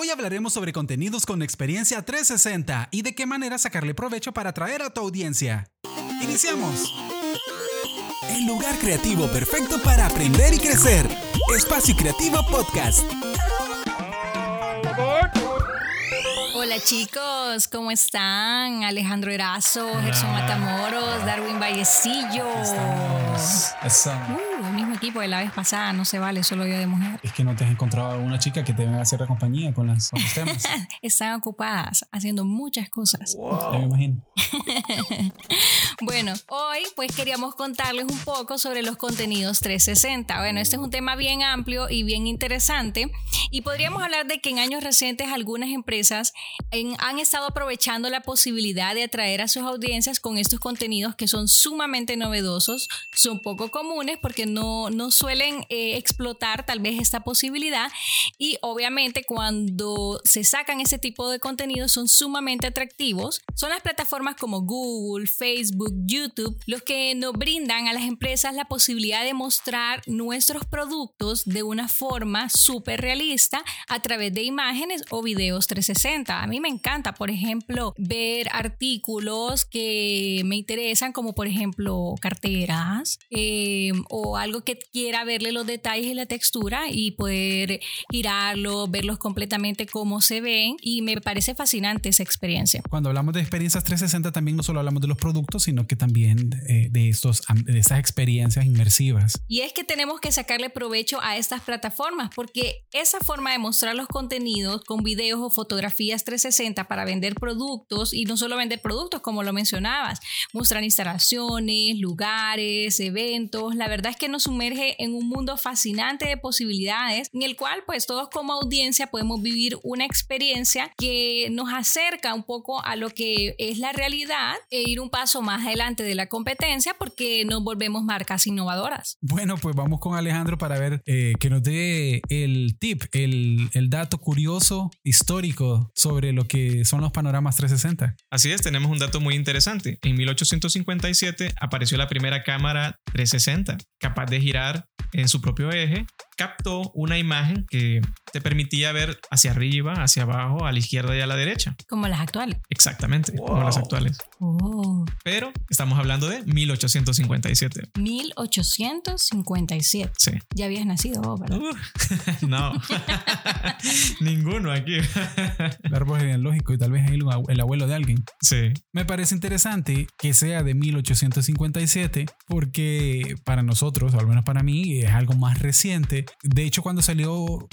Hoy hablaremos sobre contenidos con experiencia 360 y de qué manera sacarle provecho para atraer a tu audiencia. ¡Iniciamos! El lugar creativo perfecto para aprender y crecer. Espacio Creativo Podcast. Hola chicos, ¿cómo están? Alejandro Erazo, Gerson Matamoros, Darwin Vallecillo. Eso. Uh, el mismo equipo de la vez pasada, no se vale, solo yo de mujer. Es que no te has encontrado una chica que te venga a hacer la compañía con, las, con los temas. Están ocupadas haciendo muchas cosas. Ya me imagino. Bueno, hoy pues queríamos contarles un poco sobre los contenidos 360. Bueno, este es un tema bien amplio y bien interesante y podríamos hablar de que en años recientes algunas empresas en- han estado aprovechando la posibilidad de atraer a sus audiencias con estos contenidos que son sumamente novedosos, son poco comunes porque no, no suelen eh, explotar tal vez esta posibilidad y obviamente cuando se sacan ese tipo de contenidos son sumamente atractivos. Son las plataformas como Google, Facebook, YouTube los que nos brindan a las empresas la posibilidad de mostrar nuestros productos de una forma súper realista a través de imágenes o videos 360. A mí me encanta, por ejemplo, ver artículos que me interesan como por ejemplo carteras eh, o algo que quiera verle los detalles y la textura y poder girarlo, verlos completamente cómo se ven y me parece fascinante esa experiencia. Cuando hablamos de experiencias 360 también no solo hablamos de los productos, sino que también eh, de, estos, de estas experiencias inmersivas. Y es que tenemos que sacarle provecho a estas plataformas porque esa forma de mostrar los contenidos con videos o fotografías 360 para vender productos y no solo vender productos como lo mencionabas, mostrar instalaciones, lugares, eventos, la verdad es que nos sumerge en un mundo fascinante de posibilidades en el cual pues todos como audiencia podemos vivir una experiencia que nos acerca un poco a lo que es la realidad e ir un paso más adelante de la competencia porque nos volvemos marcas innovadoras. Bueno, pues vamos con Alejandro para ver eh, que nos dé el tip, el, el dato curioso histórico sobre lo que son los panoramas 360. Así es, tenemos un dato muy interesante. En 1857 apareció la primera cámara 360, capaz de girar en su propio eje. Captó una imagen que te permitía ver hacia arriba, hacia abajo, a la izquierda y a la derecha. Como las actuales. Exactamente, como las actuales. Oh, Pero estamos hablando de 1857. 1857. Sí. Ya habías nacido vos, ¿verdad? Uh, no. Ninguno aquí. El árbol genealógico y tal vez el, el abuelo de alguien. sí. Me parece interesante que sea de 1857 porque para nosotros, o al menos para mí, es algo más reciente. De hecho, cuando salió,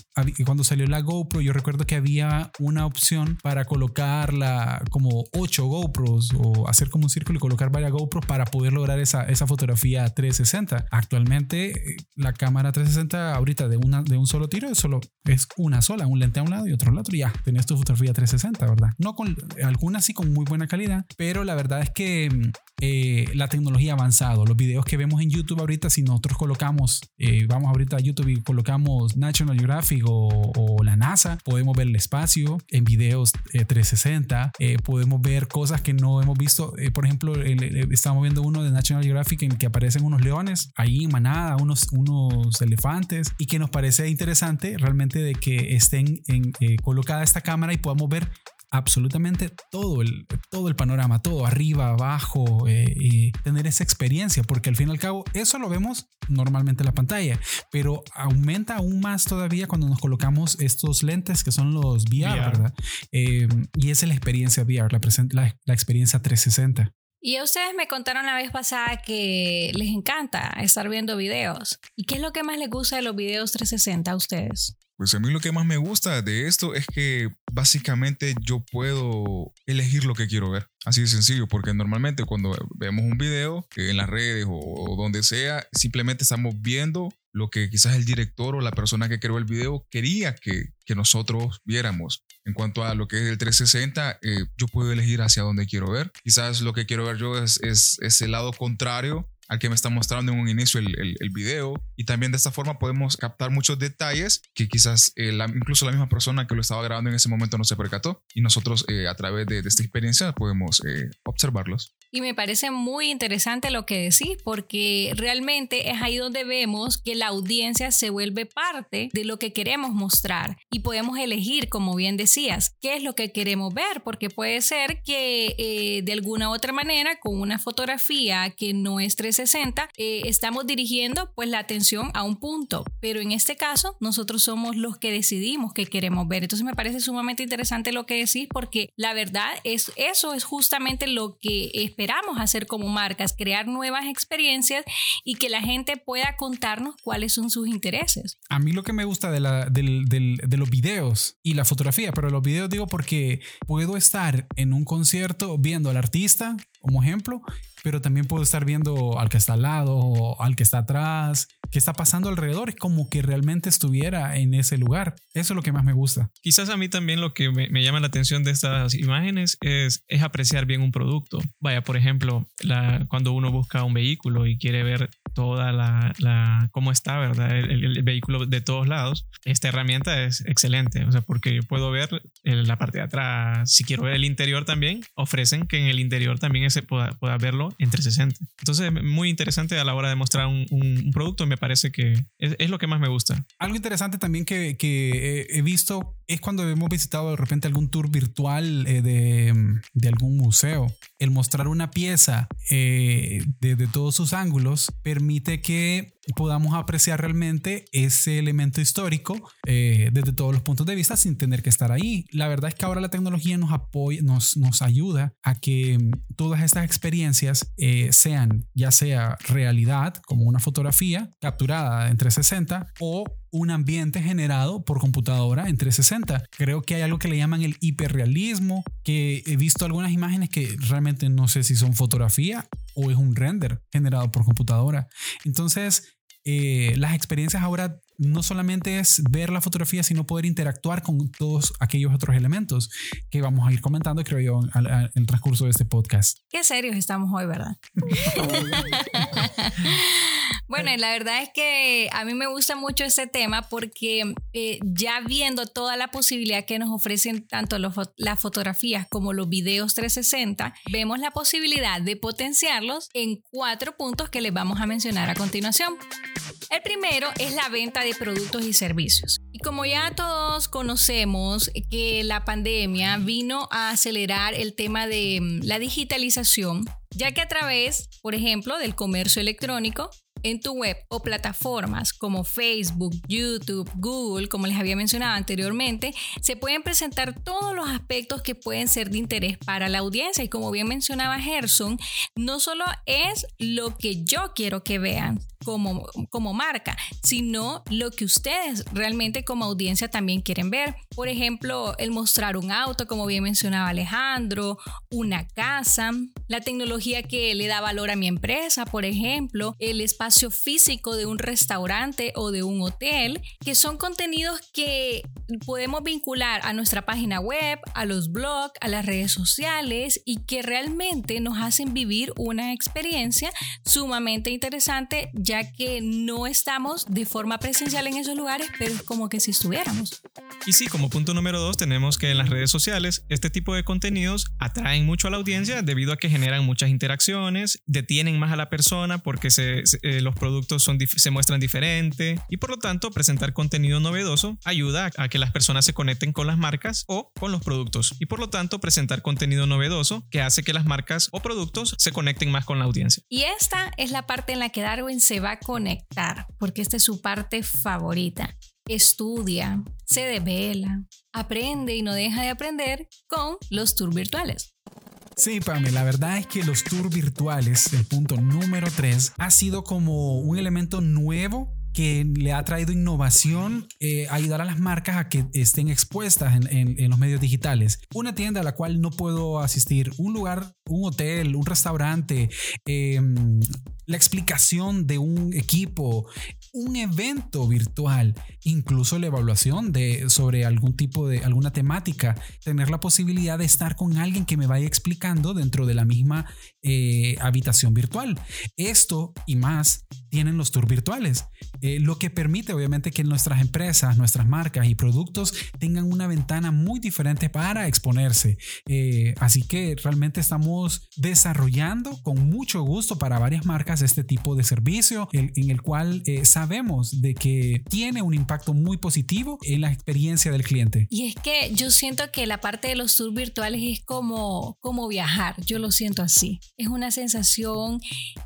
cuando salió la GoPro, yo recuerdo que había una opción para colocarla como 8 GoPros o hacer como un círculo y colocar varias GoPros para poder lograr esa, esa fotografía 360. Actualmente, eh, la cámara 360 ahorita de, una, de un solo tiro es solo es una sola, un lente a un lado y otro al otro y ya, tenés tu fotografía 360, ¿verdad? No con algunas sí con muy buena calidad, pero la verdad es que mm, eh, la tecnología ha avanzado. Los videos que vemos en YouTube ahorita, si nosotros colocamos, eh, vamos ahorita a YouTube y colocamos National Geographic o, o la NASA, podemos ver el espacio en videos eh, 360, eh, podemos ver cosas que no hemos visto. Eh, por ejemplo, estamos viendo uno de National Geographic en que aparecen unos leones ahí en manada, unos, unos elefantes y que nos parece interesante realmente de que estén en, eh, colocada esta cámara y podamos ver absolutamente todo el, todo el panorama, todo arriba, abajo, eh, y tener esa experiencia, porque al fin y al cabo eso lo vemos normalmente en la pantalla, pero aumenta aún más todavía cuando nos colocamos estos lentes que son los VR, VR. ¿verdad? Eh, y esa es la experiencia VR, la, la, la experiencia 360. Y ustedes me contaron la vez pasada que les encanta estar viendo videos. ¿Y qué es lo que más les gusta de los videos 360 a ustedes? Pues a mí lo que más me gusta de esto es que básicamente yo puedo elegir lo que quiero ver. Así de sencillo, porque normalmente cuando vemos un video en las redes o donde sea, simplemente estamos viendo lo que quizás el director o la persona que creó el video quería que, que nosotros viéramos. En cuanto a lo que es el 360, eh, yo puedo elegir hacia dónde quiero ver. Quizás lo que quiero ver yo es, es, es el lado contrario al que me está mostrando en un inicio el, el, video. Y también de esta forma podemos captar muchos detalles que quizás eh, incluso la misma persona que lo estaba grabando en ese momento no se percató. Y nosotros eh, a través de, de, esta experiencia podemos eh, observarlos. Y me parece muy interesante lo que decís, porque realmente es ahí donde vemos que la audiencia se vuelve parte de lo que queremos mostrar y podemos elegir, como bien decías, qué es lo que queremos ver, porque puede ser que eh, de alguna u otra manera, con una fotografía que no es 360, eh, estamos dirigiendo pues la atención a un punto, pero en este caso nosotros somos los que decidimos qué queremos ver. Entonces me parece sumamente interesante lo que decís, porque la verdad es eso es justamente lo que esperamos hacer como marcas, crear nuevas experiencias y que la gente pueda contarnos cuáles son sus intereses. A mí lo que me gusta de, de los videos y la fotografía, pero los videos digo porque puedo estar en un concierto viendo al artista como ejemplo, pero también puedo estar viendo al que está al lado, al que está atrás, qué está pasando alrededor, es como que realmente estuviera en ese lugar. Eso es lo que más me gusta. Quizás a mí también lo que me, llama la atención de estas imágenes es, es apreciar bien un producto. Vaya, por ejemplo, cuando uno busca un vehículo y quiere ver toda la, la cómo está, ¿verdad? El, vehículo de todos lados. Esta herramienta es excelente, o sea, porque yo puedo ver la parte de atrás. Si quiero ver el interior también, ofrecen que en el interior también se pueda, pueda verlo en 360. Entonces, muy interesante a la hora de mostrar un, un, producto, me parece que es, es, lo que más me gusta. Algo interesante también que, que he visto es cuando hemos visitado de repente algún tour virtual eh, de, de, algún museo. El mostrar una pieza eh, desde todos sus ángulos permite que podamos apreciar realmente ese elemento histórico eh, desde todos los puntos de vista sin tener que estar ahí. La verdad es que ahora la tecnología nos apoya, nos, nos ayuda a que todas estas experiencias eh, sean ya sea realidad como una fotografía capturada en 360 o un ambiente generado por computadora en 360. Creo que hay algo que le llaman el hiperrealismo, que he visto algunas imágenes que realmente no sé si son fotografía o es un render generado por computadora. Entonces, eh, las experiencias ahora no solamente es ver la fotografía, sino poder interactuar con todos aquellos otros elementos que vamos a ir comentando, creo yo, en el transcurso de este podcast. Qué serios estamos hoy, ¿verdad? bueno, la verdad es que a mí me gusta mucho este tema porque eh, ya viendo toda la posibilidad que nos ofrecen tanto las fotografías como los videos 360, vemos la posibilidad de potenciarlos en cuatro puntos que les vamos a mencionar a continuación. El primero es la venta de productos y servicios. Y como ya todos conocemos que la pandemia vino a acelerar el tema de mm, la digitalización, ya que a través, por ejemplo, del comercio electrónico, en tu web o plataformas como Facebook, YouTube, Google, como les había mencionado anteriormente, se pueden presentar todos los aspectos que pueden ser de interés para la audiencia. Y como bien mencionaba Gerson, no solo es lo que yo quiero que vean como, como marca, sino lo que ustedes realmente como audiencia también quieren ver. Por ejemplo, el mostrar un auto, como bien mencionaba Alejandro, una casa, la tecnología que le da valor a mi empresa, por ejemplo, el espacio físico de un restaurante o de un hotel, que son contenidos que podemos vincular a nuestra página web, a los blogs, a las redes sociales y que realmente nos hacen vivir una experiencia sumamente interesante que no estamos de forma presencial en esos lugares, pero es como que si estuviéramos. Y sí, como punto número dos, tenemos que en las redes sociales este tipo de contenidos atraen mucho a la audiencia debido a que generan muchas interacciones, detienen más a la persona porque se, eh, los productos son, se muestran diferente y por lo tanto presentar contenido novedoso ayuda a que las personas se conecten con las marcas o con los productos y por lo tanto presentar contenido novedoso que hace que las marcas o productos se conecten más con la audiencia. Y esta es la parte en la que Darwin se va a conectar porque esta es su parte favorita. Estudia, se devela, aprende y no deja de aprender con los tours virtuales. Sí, Pame, la verdad es que los tours virtuales, el punto número 3, ha sido como un elemento nuevo que le ha traído innovación, eh, ayudar a las marcas a que estén expuestas en, los medios digitales. Una tienda a la cual no puedo asistir, un lugar, un hotel, un restaurante, em, la explicación de un equipo, un evento virtual, incluso la evaluación de sobre algún tipo de alguna temática, tener la posibilidad de estar con alguien que me vaya explicando dentro de la misma eh, habitación virtual. Esto y más tienen los tours virtuales, eh, lo que permite obviamente que nuestras empresas, nuestras marcas y productos tengan una ventana muy diferente para exponerse. Eh, así que realmente estamos desarrollando con mucho gusto para varias marcas este tipo de servicio en el cual sabemos de que tiene un impacto muy positivo en la experiencia del cliente. Y es que yo siento que la parte de los tours virtuales es como, como viajar, yo lo siento así. Es una sensación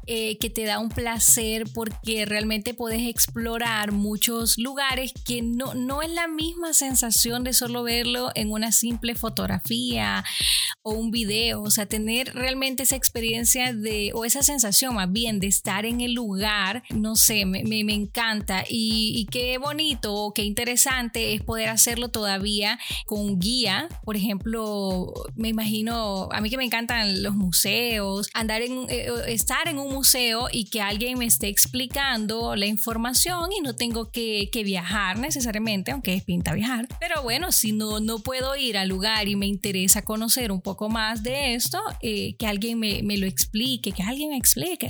eh, que te da un placer porque realmente puedes explorar muchos lugares que no, no es la misma sensación de solo verlo en una simple fotografía o un video, o sea, tener realmente esa experiencia de, o esa sensación más bien de estar en el lugar, no sé, me, me, encanta y, y, qué bonito, qué interesante es poder hacerlo todavía con guía, por ejemplo, me imagino, a mí que me encantan los museos, andar en, eh, estar en un museo y que alguien me esté explicando la información y no tengo que, que viajar necesariamente, aunque es pinta viajar, pero bueno, si no, no puedo ir al lugar y me interesa conocer un poco más de esto, eh, que alguien me, me lo explique, que alguien me explique.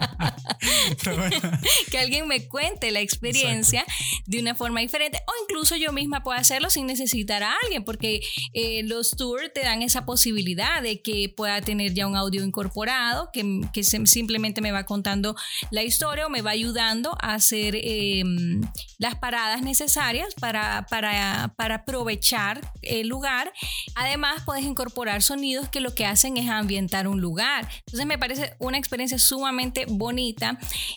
que alguien me cuente la experiencia de una forma diferente o incluso yo misma pueda hacerlo sin necesitar a alguien porque eh, los tours te dan esa posibilidad de que pueda tener ya un audio incorporado que, que simplemente me va contando la historia o me va ayudando a hacer em, las paradas necesarias para, para, para aprovechar el lugar. Además puedes incorporar sonidos que lo que hacen es ambientar un lugar. Entonces me parece una experiencia sumamente bonita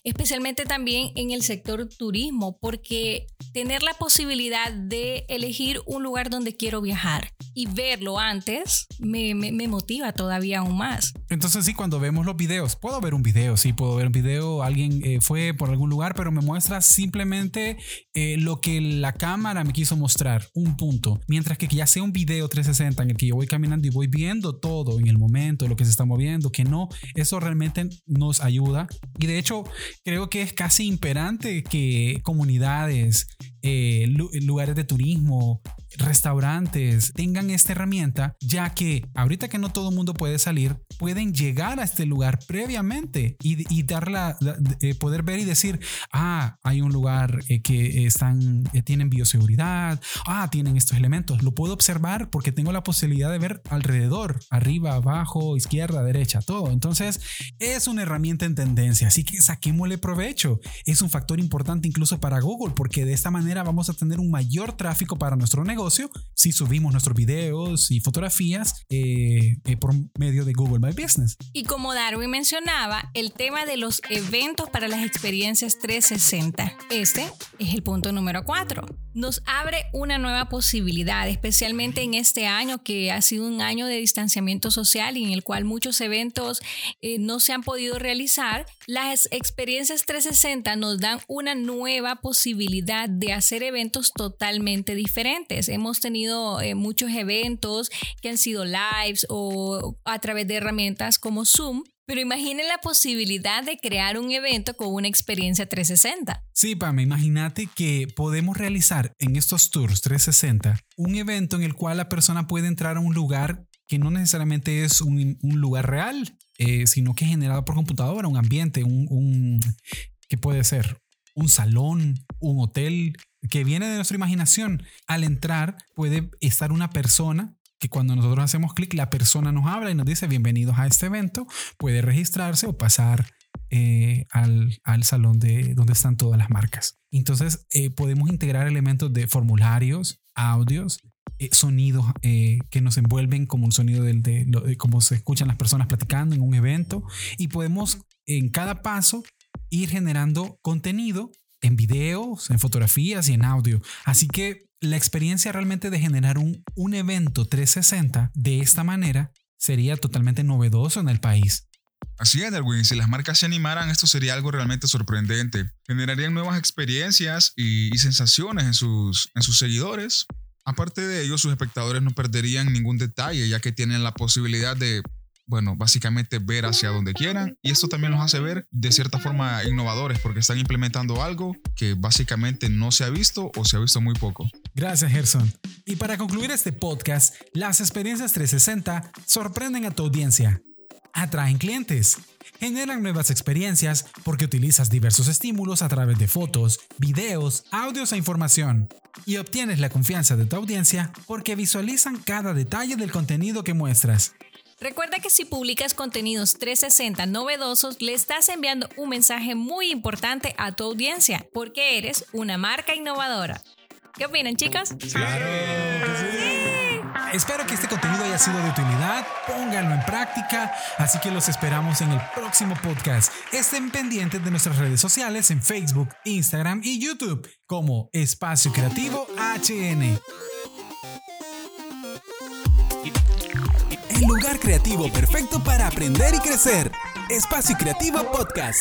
especialmente también en el sector turismo, porque tener la posibilidad de elegir un lugar donde quiero viajar y verlo antes me, motiva todavía aún más. Entonces sí, cuando vemos los videos, puedo ver un video, sí, puedo ver un video, alguien eh, fue por algún lugar, pero me muestra simplemente eh, lo que la cámara me quiso mostrar, un punto, mientras que ya sea un video 360 en el que yo voy caminando y voy viendo todo en el momento, lo que se está moviendo, que no, eso realmente nos ayuda. Y de hecho, creo que es casi imperante que comunidades, eh, lugares de turismo, restaurantes tengan esta herramienta, ya que ahorita que no todo el mundo puede salir, pueden llegar a este lugar previamente y, y darla, eh, poder ver y decir, ah, hay un lugar eh, que están, eh, tienen bioseguridad, ah, tienen estos elementos. Lo puedo observar porque tengo la posibilidad de ver alrededor, arriba, abajo, izquierda, derecha, todo. Entonces, es una herramienta en tendencia, así que saquémosle provecho. Es un factor importante incluso para Google porque de esta manera vamos a tener un mayor tráfico para nuestro negocio si subimos nuestros videos y fotografías eh, eh, por medio de Google My Business. Y como Darwin mencionaba, el tema de los eventos para las experiencias 360. Este es el punto número 4. Nos abre una nueva posibilidad, especialmente en este año que ha sido un año de distanciamiento social y en el cual muchos eventos eh, no se han podido realizar. Las experiencias 360 nos dan una nueva posibilidad de hacer eventos totalmente diferentes hemos tenido eh, muchos eventos que han sido lives o a través de herramientas como Zoom. Pero imaginen la posibilidad de crear un evento con una experiencia 360. Sí, Pam, imagínate que podemos realizar en estos tours 360 un evento en el cual la persona puede entrar a un lugar que no necesariamente es un, lugar real, eh, sino que es generado por computadora, un ambiente, un, un que puede ser un salón, un hotel, que viene de nuestra imaginación. Al entrar puede estar una persona que cuando nosotros hacemos clic, la persona nos habla y nos dice bienvenidos a este evento, puede registrarse o pasar eh, al, salón de donde están todas las marcas. Entonces eh, podemos integrar elementos de formularios, audios, eh, sonidos que nos envuelven como un sonido del, de, de cómo se escuchan las personas platicando en un evento y podemos en cada paso ir generando contenido en videos, en fotografías y en audio. Así que la experiencia realmente de generar un, un evento 360 de esta manera sería totalmente novedoso en el país. Así es, Darwin. Si las marcas se animaran, esto sería algo realmente sorprendente. Generarían nuevas experiencias y, sensaciones en sus, en sus seguidores. Aparte de ello, sus espectadores no perderían ningún detalle, ya que tienen la posibilidad de bueno, básicamente ver hacia donde quieran. Y esto también los hace ver de cierta forma innovadores porque están implementando algo que básicamente no se ha visto o se ha visto muy poco. Gracias, Gerson. Y para concluir este podcast, las experiencias 360 sorprenden a tu audiencia. Atraen clientes, generan nuevas experiencias porque utilizas diversos estímulos a través de fotos, videos, audios e información. Y obtienes la confianza de tu audiencia porque visualizan cada detalle del contenido que muestras. Recuerda que si publicas contenidos 360 novedosos, le estás enviando un mensaje muy importante a tu audiencia, porque eres una marca innovadora. ¿Qué opinan, chicas? Claro. Espero que este contenido haya sido de utilidad, pónganlo en práctica, así que los esperamos en el próximo podcast. Estén pendientes de nuestras redes sociales en Facebook, Instagram y YouTube como Espacio Creativo HN. El lugar creativo perfecto para aprender y crecer. Espacio Creativo Podcast.